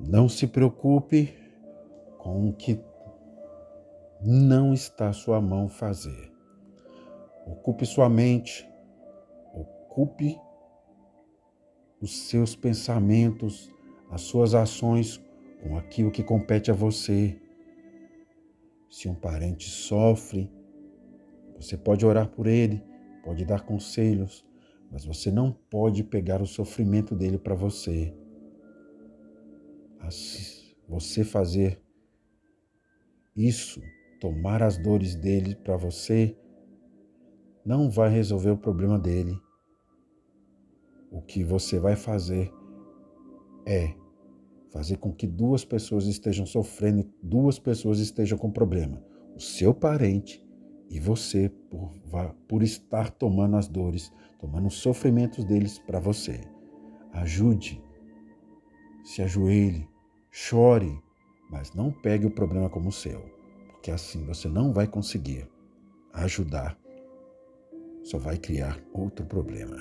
Não se preocupe com o que não está sua mão fazer. Ocupe sua mente, ocupe os seus pensamentos, as suas ações com aquilo que compete a você. Se um parente sofre, você pode orar por ele, pode dar conselhos, mas você não pode pegar o sofrimento dele para você. Você fazer isso, tomar as dores dele para você, não vai resolver o problema dele. O que você vai fazer é fazer com que duas pessoas estejam sofrendo, duas pessoas estejam com problema. O seu parente e você, por, por estar tomando as dores, tomando os sofrimentos deles para você. Ajude, se ajoelhe, chore, mas não pegue o problema como seu, porque assim você não vai conseguir ajudar só vai criar outro problema.